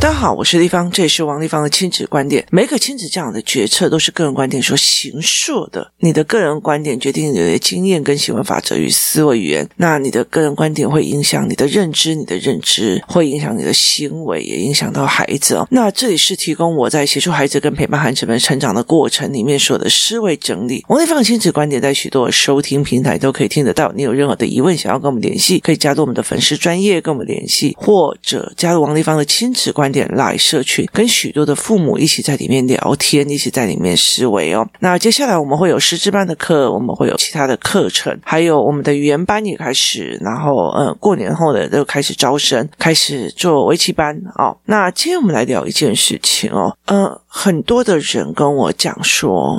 大家好，我是丽芳，这也是王丽芳的亲子观点。每个亲子这样的决策都是个人观点所形塑的。你的个人观点决定你的经验跟行为法则与思维语言。那你的个人观点会影响你的认知，你的认知会影响你的行为，也影响到孩子哦。那这里是提供我在协助孩子跟陪伴孩子们成长的过程里面所的思维整理。王丽芳的亲子观点在许多收听平台都可以听得到。你有任何的疑问想要跟我们联系，可以加入我们的粉丝专业跟我们联系，或者加入王丽芳的亲子观点来社群，跟许多的父母一起在里面聊天，一起在里面思维哦。那接下来我们会有师资班的课，我们会有其他的课程，还有我们的语言班也开始，然后嗯，过年后的都开始招生，开始做围棋班哦。那今天我们来聊一件事情哦，嗯，很多的人跟我讲说，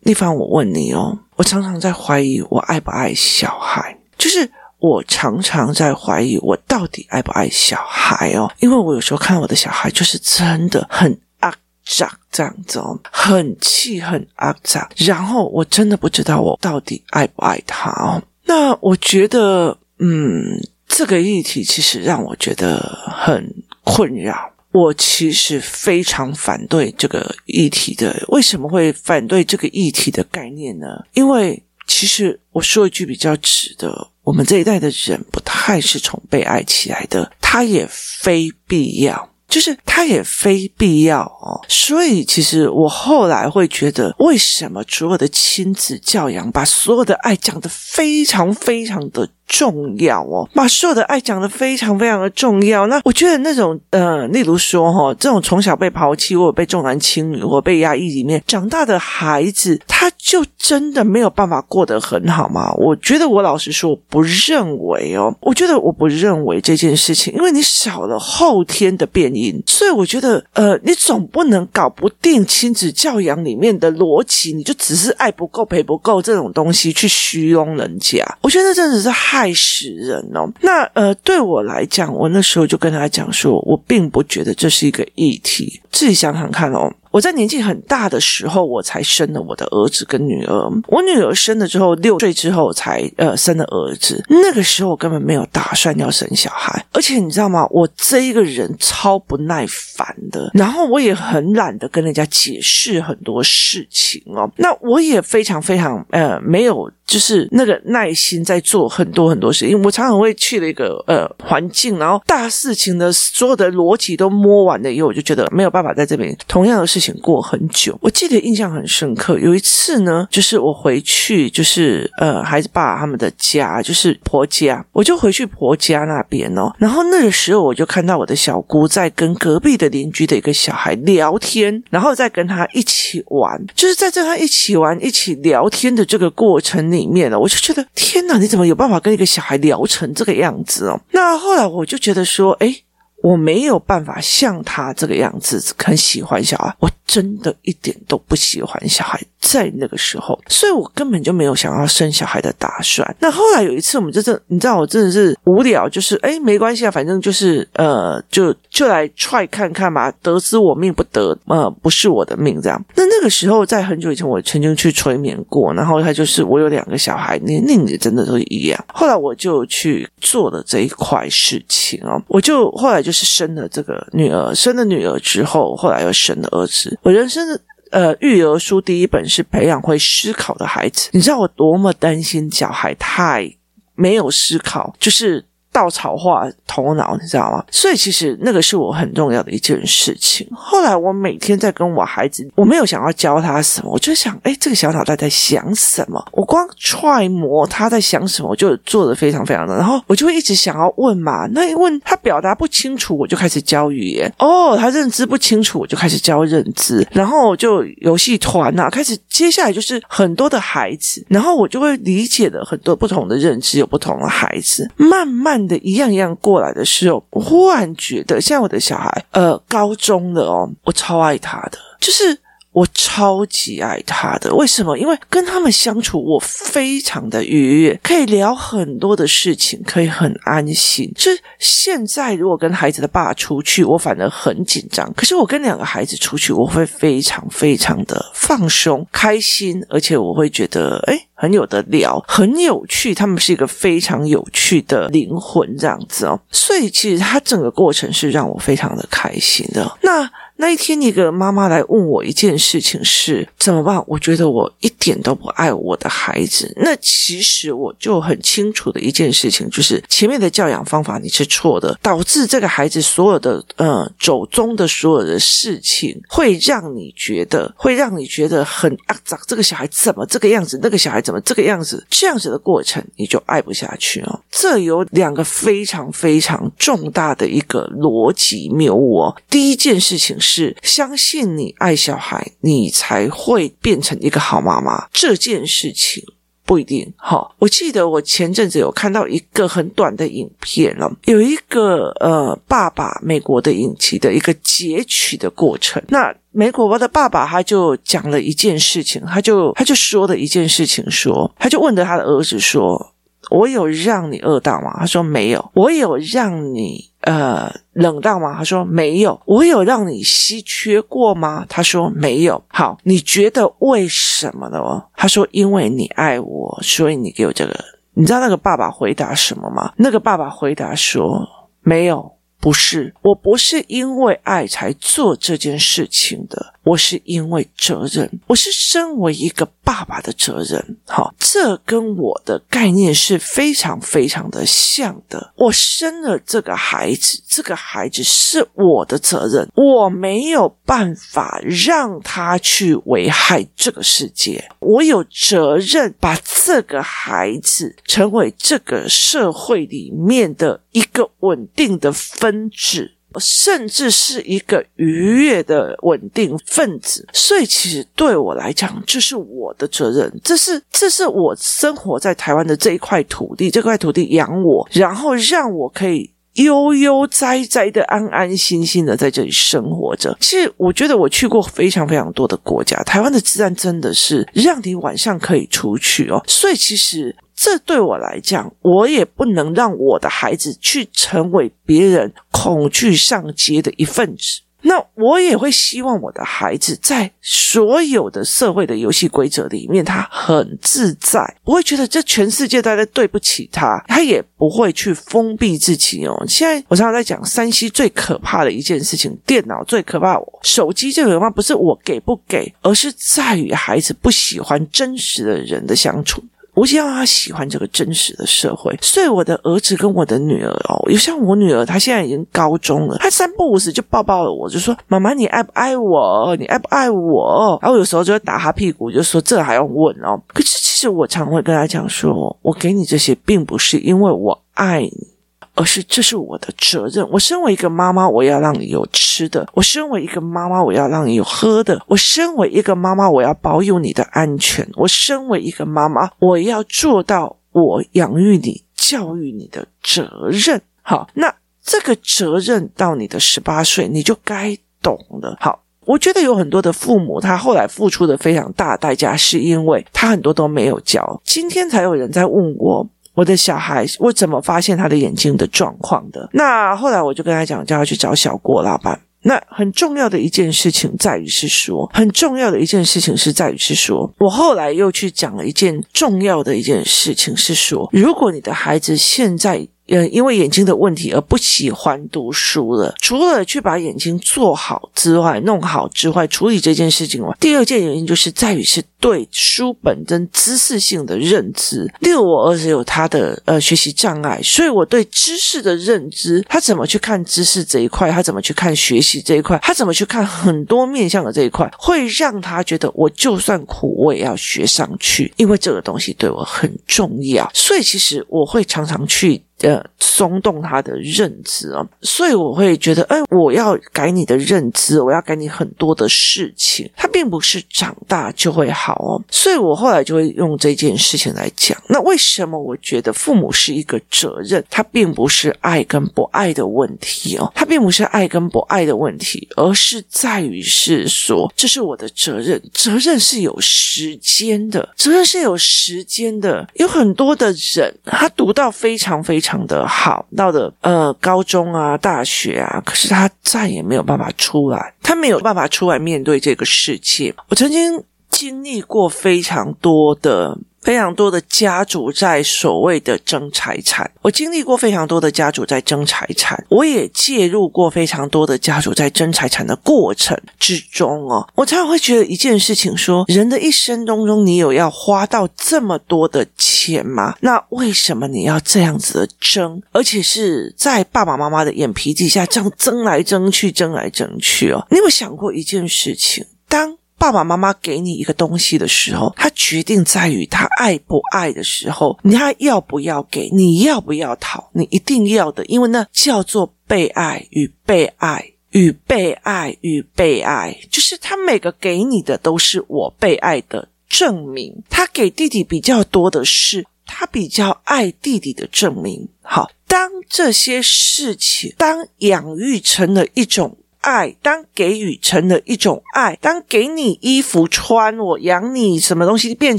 丽芳，我问你哦，我常常在怀疑我爱不爱小孩，就是。我常常在怀疑，我到底爱不爱小孩哦？因为我有时候看我的小孩，就是真的很阿脏这样子哦，很气，很阿脏。然后我真的不知道我到底爱不爱他哦。那我觉得，嗯，这个议题其实让我觉得很困扰。我其实非常反对这个议题的。为什么会反对这个议题的概念呢？因为其实我说一句比较直的。我们这一代的人不太是从被爱起来的，他也非必要，就是他也非必要哦。所以，其实我后来会觉得，为什么所有的亲子教养把所有的爱讲得非常非常的重要哦，把所有的爱讲得非常非常的重要。那我觉得那种呃，例如说哈、这种从小被抛弃或者被重男轻女或被压抑里面长大的孩子，他就真的没有办法过得很好吗？我觉得我老实说，我不认为哦。我觉得我不认为这件事情，因为你少了后天的变因，所以我觉得呃，你总不能搞不定亲子教养里面的逻辑，你就只是爱不够陪不够这种东西去虚荣人家。我觉得那真的是害。死人哦！那呃，对我来讲，我那时候就跟他讲说，我并不觉得这是一个议题。自己想想看哦。我在年纪很大的时候，我才生了我的儿子跟女儿。我女儿生了之后，六岁之后才呃生了儿子。那个时候我根本没有打算要生小孩，而且你知道吗？我这一个人超不耐烦的，然后我也很懒得跟人家解释很多事情哦。那我也非常非常呃没有就是那个耐心在做很多很多事情，我常常会去了一个呃环境，然后大事情的所有的逻辑都摸完了以后，我就觉得没有办法在这边同样的事情。过很久，我记得印象很深刻。有一次呢，就是我回去，就是呃，孩子爸他们的家，就是婆家，我就回去婆家那边哦。然后那个时候，我就看到我的小姑在跟隔壁的邻居的一个小孩聊天，然后再跟他一起玩。就是在这他一起玩、一起聊天的这个过程里面呢，我就觉得天哪，你怎么有办法跟一个小孩聊成这个样子哦？那后来我就觉得说，哎我没有办法像他这个样子很喜欢小孩，我真的一点都不喜欢小孩。在那个时候，所以我根本就没有想要生小孩的打算。那后来有一次，我们真的，你知道，我真的是无聊，就是哎，没关系啊，反正就是呃，就就来 try 看看嘛，得知我命不得，呃，不是我的命这样。那那个时候，在很久以前，我曾经去催眠过，然后他就是我有两个小孩，年龄也真的都一样。后来我就去做了这一块事情哦，我就后来就是生了这个女儿，生了女儿之后，后来又生了儿子。我人生的。呃，育儿书第一本是培养会思考的孩子。你知道我多么担心小孩太没有思考，就是。稻草化头脑，你知道吗？所以其实那个是我很重要的一件事情。后来我每天在跟我孩子，我没有想要教他什么，我就想，哎，这个小脑袋在想什么？我光揣摩他在想什么，我就做得非常非常的。然后我就会一直想要问嘛，那一问他表达不清楚，我就开始教语言。哦，他认知不清楚，我就开始教认知。然后就游戏团呐，开始接下来就是很多的孩子，然后我就会理解的很多不同的认知，有不同的孩子，慢慢。的一样一样过来的时候，我忽然觉得，像我的小孩，呃，高中了哦，我超爱他的，就是。我超级爱他的，为什么？因为跟他们相处，我非常的愉悦，可以聊很多的事情，可以很安心。就是现在，如果跟孩子的爸出去，我反而很紧张。可是我跟两个孩子出去，我会非常非常的放松、开心，而且我会觉得，诶很有得聊，很有趣。他们是一个非常有趣的灵魂，这样子哦。所以其实他整个过程是让我非常的开心的。那。那一天，一个妈妈来问我一件事情是怎么办？我觉得我一点都不爱我的孩子。那其实我就很清楚的一件事情，就是前面的教养方法你是错的，导致这个孩子所有的呃走中的所有的事情，会让你觉得会让你觉得很啊，这个小孩怎么这个样子？那个小孩怎么这个样子？这样子的过程，你就爱不下去哦。这有两个非常非常重大的一个逻辑谬误哦。第一件事情是。是相信你爱小孩，你才会变成一个好妈妈。这件事情不一定。好，我记得我前阵子有看到一个很短的影片了，有一个呃爸爸美国的影集的一个截取的过程。那美国的爸爸他就讲了一件事情，他就他就说了一件事情说，说他就问着他的儿子说：“我有让你饿到吗？”他说：“没有。”我有让你。呃，冷到吗？他说没有。我有让你稀缺过吗？他说没有。好，你觉得为什么呢？他说因为你爱我，所以你给我这个。你知道那个爸爸回答什么吗？那个爸爸回答说没有。不是，我不是因为爱才做这件事情的，我是因为责任，我是身为一个爸爸的责任。好，这跟我的概念是非常非常的像的。我生了这个孩子，这个孩子是我的责任，我没有办法让他去危害这个世界，我有责任把这个孩子成为这个社会里面的一个稳定的分。子，甚至是一个愉悦的稳定分子，所以其实对我来讲，这是我的责任，这是这是我生活在台湾的这一块土地，这块土地养我，然后让我可以悠悠哉哉的、安安心心的在这里生活着。其实我觉得我去过非常非常多的国家，台湾的治安真的是让你晚上可以出去哦，所以其实。这对我来讲，我也不能让我的孩子去成为别人恐惧上街的一份子。那我也会希望我的孩子在所有的社会的游戏规则里面，他很自在，不会觉得这全世界都在对不起他，他也不会去封闭自己哦。现在我常常在讲山西最可怕的一件事情，电脑最可怕，手机最可怕，不是我给不给，而是在于孩子不喜欢真实的人的相处。我希望他喜欢这个真实的社会，所以我的儿子跟我的女儿哦，有像我女儿，她现在已经高中了，她三不五时就抱抱我，就说：“妈妈，你爱不爱我？你爱不爱我？”然后有时候就会打他屁股，就说：“这还用问哦？”可是其实我常会跟他讲说：“我给你这些，并不是因为我爱你。”而是这是我的责任。我身为一个妈妈，我要让你有吃的；我身为一个妈妈，我要让你有喝的；我身为一个妈妈，我要保有你的安全；我身为一个妈妈，我要做到我养育你、教育你的责任。好，那这个责任到你的十八岁，你就该懂了。好，我觉得有很多的父母，他后来付出的非常大代价，是因为他很多都没有教。今天才有人在问我。我的小孩，我怎么发现他的眼睛的状况的？那后来我就跟他讲，叫他去找小郭老板。那很重要的一件事情在于是说，很重要的一件事情是在于是说，我后来又去讲了一件重要的一件事情是说，如果你的孩子现在。呃，因为眼睛的问题而不喜欢读书了。除了去把眼睛做好之外，弄好之外，处理这件事情外，第二件原因就是在于是对书本跟知识性的认知。例如，我儿子有他的呃学习障碍，所以我对知识的认知，他怎么去看知识这一块，他怎么去看学习这一块，他怎么去看很多面向的这一块，会让他觉得我就算苦我也要学上去，因为这个东西对我很重要。所以，其实我会常常去。呃，松动他的认知啊，所以我会觉得，哎，我要改你的认知，我要改你很多的事情，他并不是长大就会好哦。所以我后来就会用这件事情来讲。那为什么我觉得父母是一个责任？他并不是爱跟不爱的问题哦，他并不是爱跟不爱的问题，而是在于是说，这是我的责任，责任是有时间的，责任是有时间的。有很多的人，他读到非常非常。非常的好，到的呃高中啊、大学啊，可是他再也没有办法出来，他没有办法出来面对这个世界。我曾经经历过非常多的非常多的家族在所谓的争财产，我经历过非常多的家族在争财产，我也介入过非常多的家族在争财产的过程之中哦。我常常会觉得一件事情说，人的一生当中，你有要花到这么多的钱吗？那为什么你要这样子的争？而且是在爸爸妈妈的眼皮底下这样争来争去，争来争去哦。你有没有想过一件事情？当爸爸妈妈给你一个东西的时候，他决定在于他爱不爱的时候，你他要不要给，你要不要讨，你一定要的，因为那叫做被爱与被爱与被爱与被爱，就是他每个给你的都是我被爱的证明。他给弟弟比较多的是他比较爱弟弟的证明。好，当这些事情，当养育成了一种。爱，当给予成了一种爱，当给你衣服穿，我养你什么东西变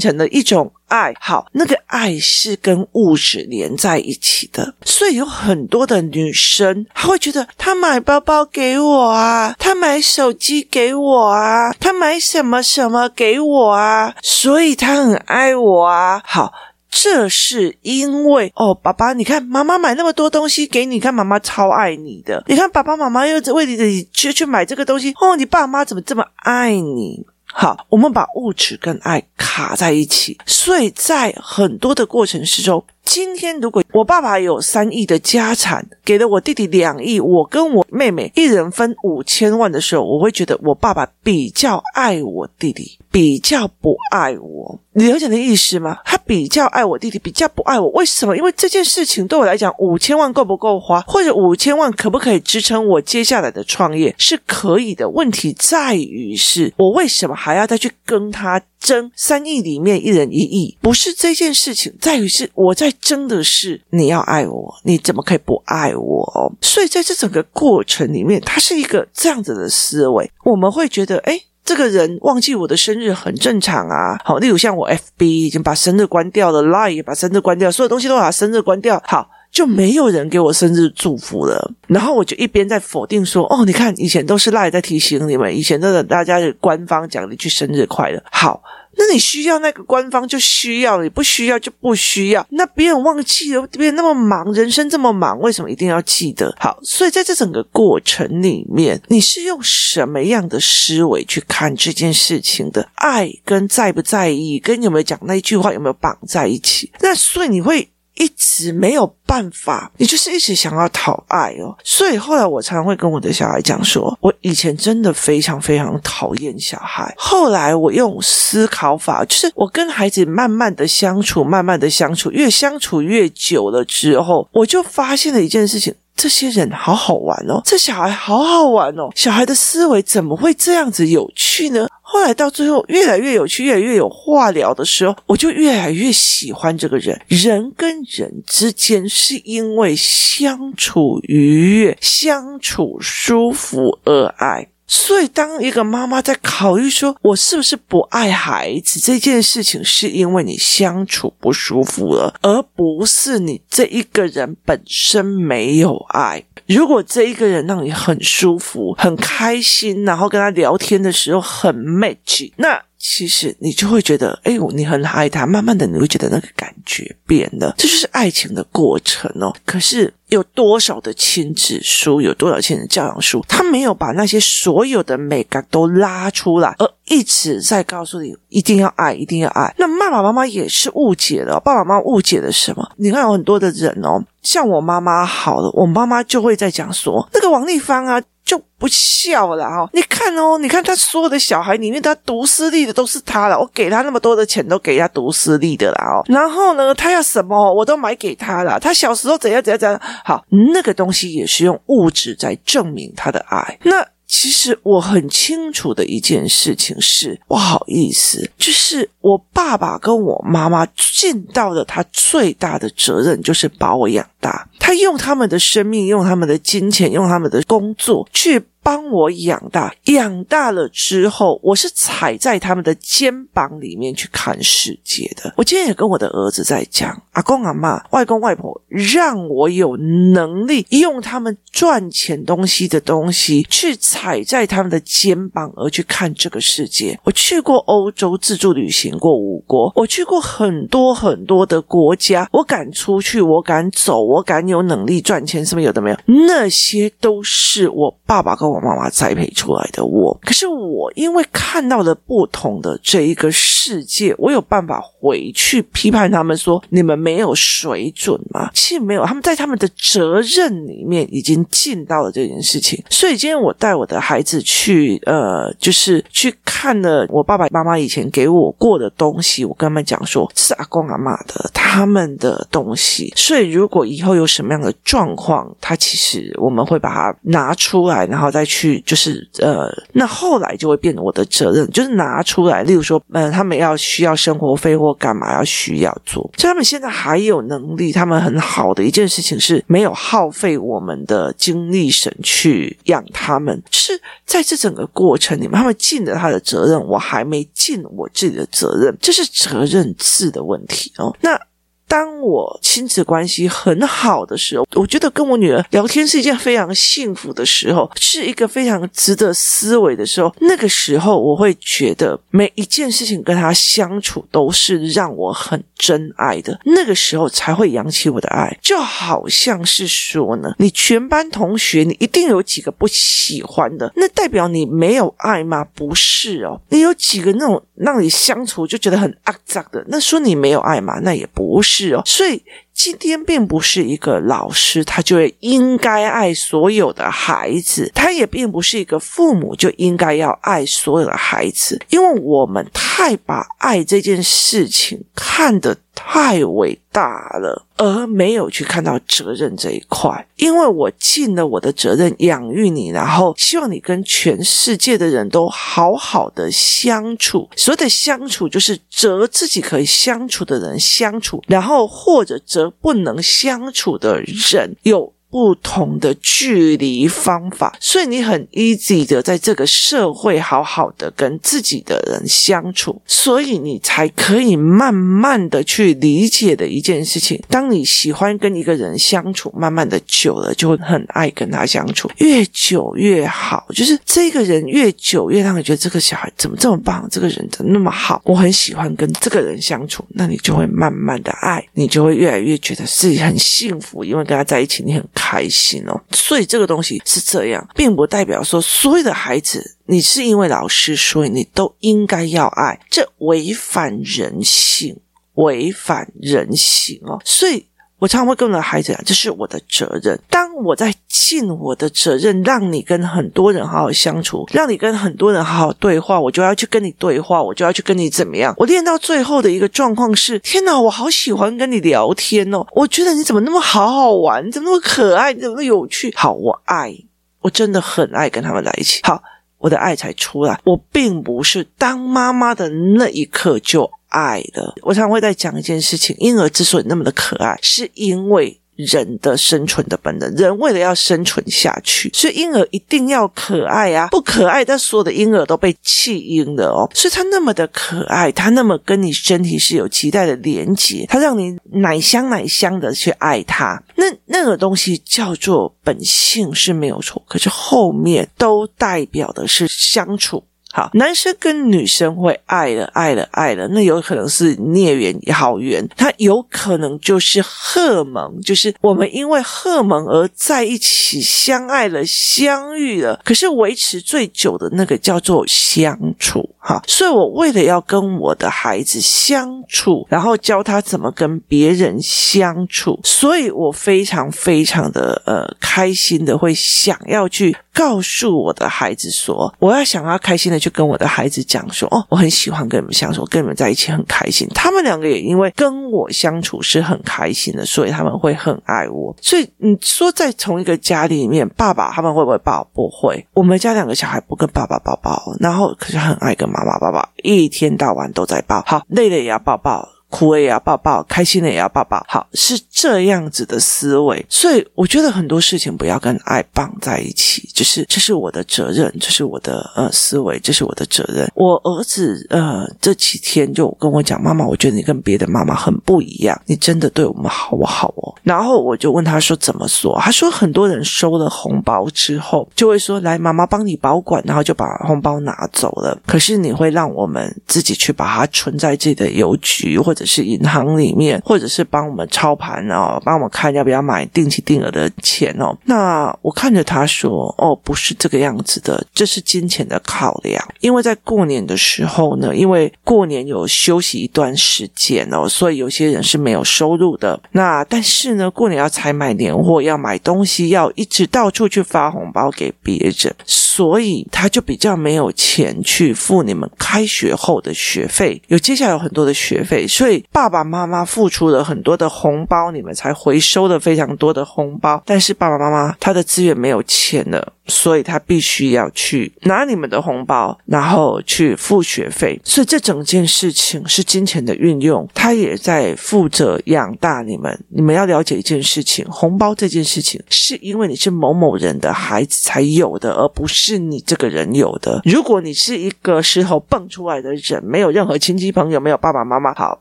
成了一种爱。好，那个爱是跟物质连在一起的，所以有很多的女生，她会觉得她买包包给我啊，她买手机给我啊，她买什么什么给我啊，所以她很爱我啊。好。这是因为哦，爸爸，你看妈妈买那么多东西给你，看妈妈超爱你的。你看爸爸妈妈又为你去去买这个东西，哦，你爸妈怎么这么爱你？好，我们把物质跟爱卡在一起，所以在很多的过程之中。今天如果我爸爸有三亿的家产，给了我弟弟两亿，我跟我妹妹一人分五千万的时候，我会觉得我爸爸比较爱我弟弟，比较不爱我。你了解的意思吗？他比较爱我弟弟，比较不爱我。为什么？因为这件事情对我来讲，五千万够不够花，或者五千万可不可以支撑我接下来的创业？是可以的。问题在于是，我为什么还要再去跟他争三亿里面一人一亿？不是这件事情，在于是我在。真的是你要爱我，你怎么可以不爱我？所以在这整个过程里面，它是一个这样子的思维。我们会觉得，哎，这个人忘记我的生日很正常啊。好，例如像我 FB 已经把生日关掉了，Line 也把生日关掉，所有东西都把生日关掉，好，就没有人给我生日祝福了。然后我就一边在否定说，哦，你看以前都是赖在提醒你们，以前的大家的官方讲了一句生日快乐，好。那你需要那个官方就需要，你不需要就不需要。那别人忘记了，别人那么忙，人生这么忙，为什么一定要记得？好，所以在这整个过程里面，你是用什么样的思维去看这件事情的？爱跟在不在意，跟有没有讲那一句话有没有绑在一起？那所以你会。一直没有办法，你就是一直想要讨爱哦。所以后来我常常会跟我的小孩讲说，我以前真的非常非常讨厌小孩。后来我用思考法，就是我跟孩子慢慢的相处，慢慢的相处，越相处越久了之后，我就发现了一件事情。这些人好好玩哦，这小孩好好玩哦，小孩的思维怎么会这样子有趣呢？后来到最后越来越有趣，越来越有话聊的时候，我就越来越喜欢这个人。人跟人之间是因为相处愉悦、相处舒服而爱。所以，当一个妈妈在考虑说，我是不是不爱孩子这件事情，是因为你相处不舒服了，而不是你这一个人本身没有爱。如果这一个人让你很舒服、很开心，然后跟他聊天的时候很 match，那。其实你就会觉得，哎，你很爱他，慢慢的你会觉得那个感觉变了，这就是爱情的过程哦。可是有多少的亲子书，有多少亲子教养书，他没有把那些所有的美感都拉出来，而一直在告诉你一定要爱，一定要爱。那爸爸妈妈也是误解了，爸爸妈妈误解了什么？你看有很多的人哦，像我妈妈好了，我妈妈就会在讲说，那个王丽芳啊。就不孝了哈！你看哦，你看他所有的小孩里面，他读私立的都是他了。我给他那么多的钱，都给他读私立的了哦。然后呢，他要什么，我都买给他了。他小时候怎样怎样怎样，好，那个东西也是用物质在证明他的爱。那。其实我很清楚的一件事情是，不好意思，就是我爸爸跟我妈妈尽到了他最大的责任，就是把我养大。他用他们的生命，用他们的金钱，用他们的工作去。帮我养大，养大了之后，我是踩在他们的肩膀里面去看世界的。我今天也跟我的儿子在讲，阿公阿嬷、外公外婆，让我有能力用他们赚钱东西的东西去踩在他们的肩膀而去看这个世界。我去过欧洲自助旅行过五国，我去过很多很多的国家，我敢出去，我敢走，我敢有能力赚钱，什么有的没有，那些都是我爸爸跟我我妈妈栽培出来的我。可是我因为看到了不同的这一个世界，我有办法回去批判他们说，你们没有水准吗？其实没有，他们在他们的责任里面已经尽到了这件事情。所以今天我带我的孩子去，呃，就是去看了我爸爸妈妈以前给我过的东西，我跟他们讲说，是阿公阿妈的他们的东西。所以如果以后有什么样的状况，他其实我们会把它拿出来，然后再去，就是呃，那后来就会变成我的责任，就是拿出来。例如说，呃，他们要需要生活费或干嘛要需要做，所以他们现在还有能力，他们很好的一件事情是没有耗费我们的精力神去养他们，就是在这整个过程里面，他们尽了他的责任，我还没尽我自己的责任，这是责任制的问题哦。那。当我亲子关系很好的时候，我觉得跟我女儿聊天是一件非常幸福的时候，是一个非常值得思维的时候。那个时候，我会觉得每一件事情跟她相处都是让我很真爱的。那个时候才会扬起我的爱，就好像是说呢，你全班同学，你一定有几个不喜欢的，那代表你没有爱吗？不是哦，你有几个那种让你相处就觉得很肮脏的，那说你没有爱吗？那也不是。是哦，所以今天并不是一个老师，他就会应该爱所有的孩子；他也并不是一个父母就应该要爱所有的孩子，因为我们太把爱这件事情看得太伟大了，而没有去看到责任这一块。因为我尽了我的责任养育你，然后希望你跟全世界的人都好好的相处。所谓的相处，就是责自己可以相处的人相处，然后或者择不能相处的人有。不同的距离方法，所以你很 easy 的在这个社会好好的跟自己的人相处，所以你才可以慢慢的去理解的一件事情。当你喜欢跟一个人相处，慢慢的久了，就会很爱跟他相处，越久越好。就是这个人越久越让你觉得这个小孩怎么这么棒，这个人怎么那么好，我很喜欢跟这个人相处，那你就会慢慢的爱，你就会越来越觉得自己很幸福，因为跟他在一起，你很。开心哦，所以这个东西是这样，并不代表说所有的孩子，你是因为老师，所以你都应该要爱，这违反人性，违反人性哦，所以。我常常会跟我的孩子讲，这是我的责任。当我在尽我的责任，让你跟很多人好好相处，让你跟很多人好好对话，我就要去跟你对话，我就要去跟你怎么样？我练到最后的一个状况是：天哪，我好喜欢跟你聊天哦！我觉得你怎么那么好好玩，你怎么那么可爱，你怎么那么有趣？好，我爱，我真的很爱跟他们在一起。好，我的爱才出来。我并不是当妈妈的那一刻就。爱的，我常会在讲一件事情：婴儿之所以那么的可爱，是因为人的生存的本能，人为了要生存下去，所以婴儿一定要可爱啊！不可爱，但所有的婴儿都被弃婴了哦。所以他那么的可爱，他那么跟你身体是有脐带的连结，他让你奶香奶香的去爱他。那那个东西叫做本性是没有错，可是后面都代表的是相处。好，男生跟女生会爱了，爱了，爱了，那有可能是孽缘也好缘，他有可能就是荷蒙，就是我们因为荷蒙而在一起，相爱了，相遇了。可是维持最久的那个叫做相处，哈。所以我为了要跟我的孩子相处，然后教他怎么跟别人相处，所以我非常非常的呃开心的会想要去告诉我的孩子说，我要想要开心的。去跟我的孩子讲说，哦，我很喜欢跟你们相处，跟你们在一起很开心。他们两个也因为跟我相处是很开心的，所以他们会很爱我。所以你说在同一个家里面，爸爸他们会不会抱？不会。我们家两个小孩不跟爸爸抱抱，然后可是很爱跟妈妈抱抱，一天到晚都在抱。好，累了也要抱抱。哭了也要抱抱，开心了也要抱抱，好，是这样子的思维，所以我觉得很多事情不要跟爱绑在一起，就是这是我的责任，这是我的呃思维，这是我的责任。我儿子呃这几天就跟我讲，妈妈，我觉得你跟别的妈妈很不一样，你真的对我们好不好哦？然后我就问他说怎么说？他说很多人收了红包之后就会说，来，妈妈帮你保管，然后就把红包拿走了。可是你会让我们自己去把它存在自己的邮局或者是银行里面，或者是帮我们操盘哦，帮我们看要不要买定期定额的钱哦。那我看着他说，哦，不是这个样子的，这是金钱的考量。因为在过年的时候呢，因为过年有休息一段时间哦，所以有些人是没有收入的。那但是呢，过年要采买年货，要买东西，要一直到处去发红包给别人，所以他就比较没有钱去付你们开学后的学费。有接下来有很多的学费，所以爸爸妈妈付出了很多的红包，你们才回收了非常多的红包。但是爸爸妈妈他的资源没有钱了。所以他必须要去拿你们的红包，然后去付学费。所以这整件事情是金钱的运用，他也在负责养大你们。你们要了解一件事情：红包这件事情是因为你是某某人的孩子才有的，而不是你这个人有的。如果你是一个石头蹦出来的人，没有任何亲戚朋友，没有爸爸妈妈，好，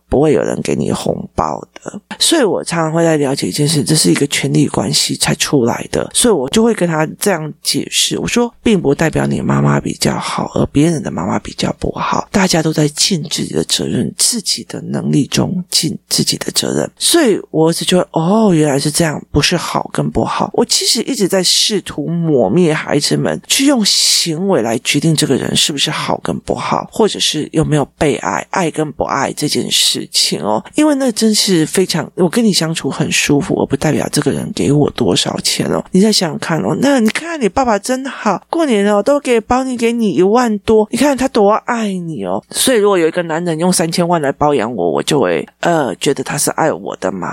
不会有人给你红包的。所以我常常会在了解一件事：这是一个权力关系才出来的。所以我就会跟他这样。解释，我说，并不代表你妈妈比较好，而别人的妈妈比较不好。大家都在尽自己的责任，自己的能力中尽自己的责任。所以，我儿子就会哦，原来是这样，不是好跟不好。我其实一直在试图抹灭孩子们去用行为来决定这个人是不是好跟不好，或者是有没有被爱、爱跟不爱这件事情哦。因为那真是非常，我跟你相处很舒服，我不代表这个人给我多少钱哦。你再想想看哦，那你看你爸。爸爸真好，过年哦都给包你给你一万多，你看他多爱你哦。所以如果有一个男人用三千万来包养我，我就会呃觉得他是爱我的嘛。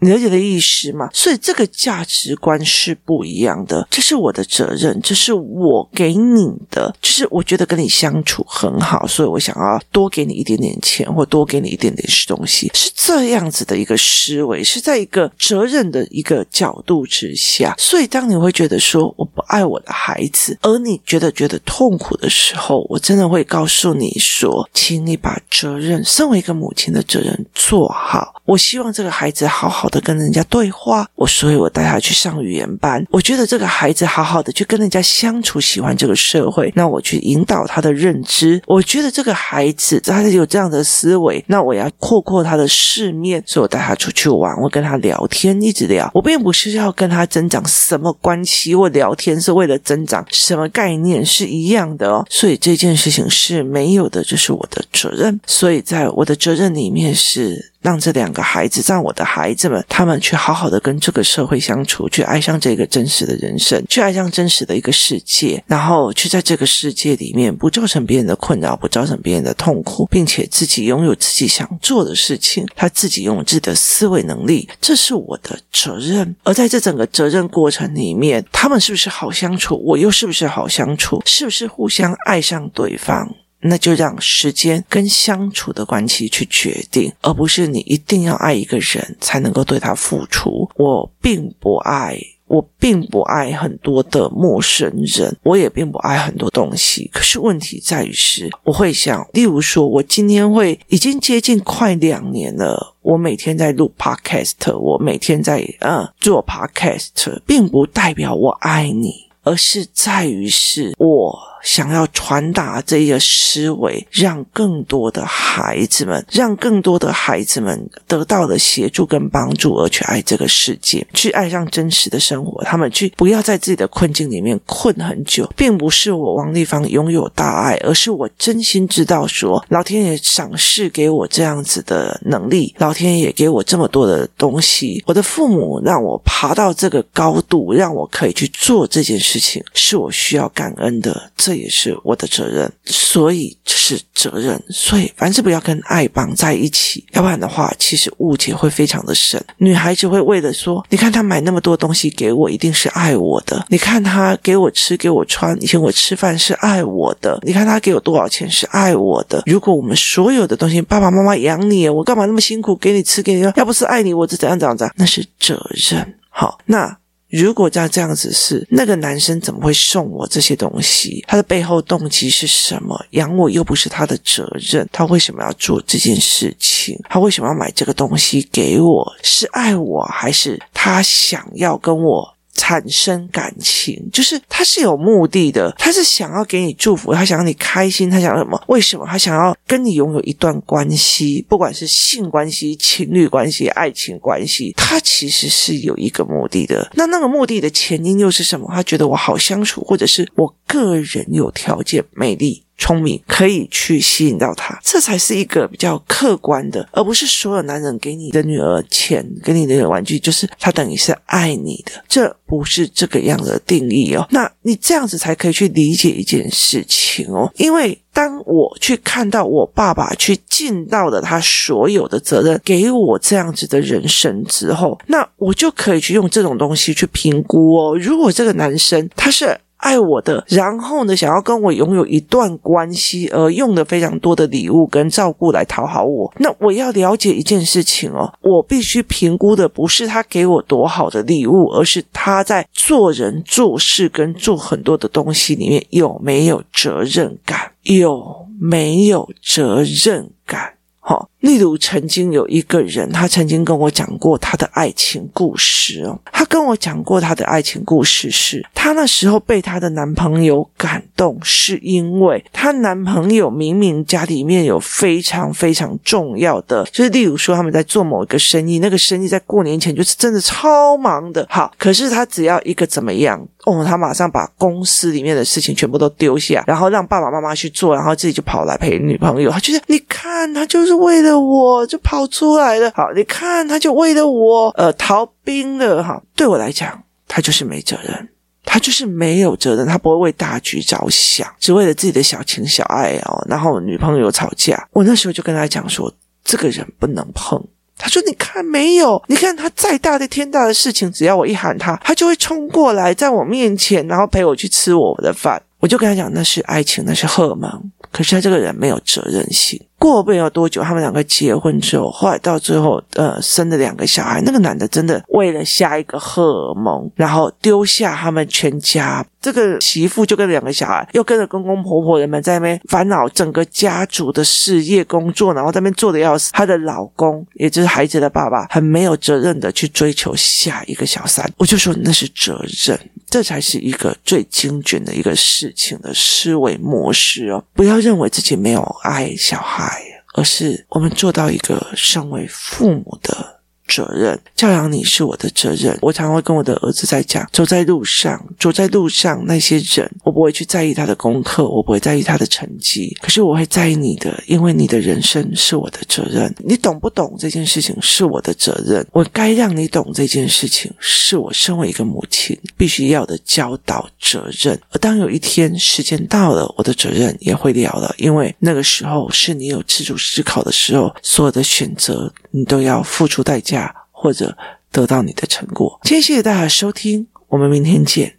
你了解的意思吗？所以这个价值观是不一样的。这是我的责任，这是我给你的。就是我觉得跟你相处很好，所以我想要多给你一点点钱，或多给你一点点东西，是这样子的一个思维，是在一个责任的一个角度之下。所以当你会觉得说我不爱我的孩子，而你觉得觉得痛苦的时候，我真的会告诉你说，请你把责任，身为一个母亲的责任做好。我希望这个孩子好好的跟人家对话，我所以，我带他去上语言班。我觉得这个孩子好好的去跟人家相处，喜欢这个社会，那我去引导他的认知。我觉得这个孩子他有这样的思维，那我要扩阔他的世面，所以我带他出去玩，我跟他聊天，一直聊。我并不是要跟他增长什么关系，我聊天是为了增长什么概念是一样的哦。所以这件事情是没有的，这是我的责任。所以在我的责任里面是。让这两个孩子，让我的孩子们，他们去好好的跟这个社会相处，去爱上这个真实的人生，去爱上真实的一个世界，然后去在这个世界里面不造成别人的困扰，不造成别人的痛苦，并且自己拥有自己想做的事情，他自己拥有自己的思维能力，这是我的责任。而在这整个责任过程里面，他们是不是好相处？我又是不是好相处？是不是互相爱上对方？那就让时间跟相处的关系去决定，而不是你一定要爱一个人才能够对他付出。我并不爱，我并不爱很多的陌生人，我也并不爱很多东西。可是问题在于是，我会想，例如说，我今天会已经接近快两年了，我每天在录 podcast，我每天在嗯做 podcast，并不代表我爱你，而是在于是我。想要传达这一个思维，让更多的孩子们，让更多的孩子们得到了协助跟帮助，而去爱这个世界，去爱上真实的生活。他们去不要在自己的困境里面困很久，并不是我王丽芳拥有大爱，而是我真心知道说，老天爷赏识给我这样子的能力，老天爷给我这么多的东西，我的父母让我爬到这个高度，让我可以去做这件事情，是我需要感恩的。这也是我的责任，所以这是责任。所以凡事不要跟爱绑在一起，要不然的话，其实误解会非常的深。女孩子会为了说，你看他买那么多东西给我，一定是爱我的。你看他给我吃给我穿，以前我吃饭是爱我的。你看他给我多少钱是爱我的。如果我们所有的东西，爸爸妈妈养你，我干嘛那么辛苦给你吃给你？要不是爱你，我就怎样怎样怎样？那是责任。好，那。如果这样这样子是那个男生怎么会送我这些东西？他的背后动机是什么？养我又不是他的责任，他为什么要做这件事情？他为什么要买这个东西给我？是爱我还是他想要跟我？产生感情，就是他是有目的的，他是想要给你祝福，他想让你开心，他想要什么？为什么他想要跟你拥有一段关系？不管是性关系、情侣关系、爱情关系，他其实是有一个目的的。那那个目的的前因又是什么？他觉得我好相处，或者是我个人有条件、美丽。聪明可以去吸引到他，这才是一个比较客观的，而不是所有男人给你的女儿钱，给你的玩具，就是他等于是爱你的，这不是这个样的定义哦。那你这样子才可以去理解一件事情哦，因为当我去看到我爸爸去尽到了他所有的责任，给我这样子的人生之后，那我就可以去用这种东西去评估哦。如果这个男生他是。爱我的，然后呢，想要跟我拥有一段关系，而用了非常多的礼物跟照顾来讨好我。那我要了解一件事情哦，我必须评估的不是他给我多好的礼物，而是他在做人做事跟做很多的东西里面有没有责任感，有没有责任感。好，例如曾经有一个人，他曾经跟我讲过他的爱情故事哦。他跟我讲过他的爱情故事是，他那时候被他的男朋友感动，是因为他男朋友明明家里面有非常非常重要的，就是例如说他们在做某一个生意，那个生意在过年前就是真的超忙的。好，可是他只要一个怎么样？哦，他马上把公司里面的事情全部都丢下，然后让爸爸妈妈去做，然后自己就跑来陪女朋友。他觉得，你看，他就是为了了我就跑出来了。好，你看，他就为了我呃逃兵了。哈，对我来讲，他就是没责任，他就是没有责任，他不会为大局着想，只为了自己的小情小爱哦。然后女朋友吵架，我那时候就跟他讲说，这个人不能碰。他说：“你看没有？你看他再大的天大的事情，只要我一喊他，他就会冲过来，在我面前，然后陪我去吃我的饭。我就跟他讲，那是爱情，那是荷尔蒙。可是他这个人没有责任心。”过不了多久，他们两个结婚之后，后来到最后，呃，生了两个小孩。那个男的真的为了下一个荷尔蒙，然后丢下他们全家。这个媳妇就跟两个小孩，又跟着公公婆婆人们在那边烦恼整个家族的事业工作，然后在那边做的要死。她的老公，也就是孩子的爸爸，很没有责任的去追求下一个小三。我就说那是责任，这才是一个最精准的一个事情的思维模式哦。不要认为自己没有爱小孩。而是我们做到一个身为父母的。责任教养你是我的责任。我常常会跟我的儿子在讲：走在路上，走在路上，那些人，我不会去在意他的功课，我不会在意他的成绩，可是我会在意你的，因为你的人生是我的责任。你懂不懂这件事情是我的责任。我该让你懂这件事情，是我身为一个母亲必须要的教导责任。而当有一天时间到了，我的责任也会了了，因为那个时候是你有自主思考的时候，所有的选择你都要付出代价。或者得到你的成果。谢谢大家收听，我们明天见。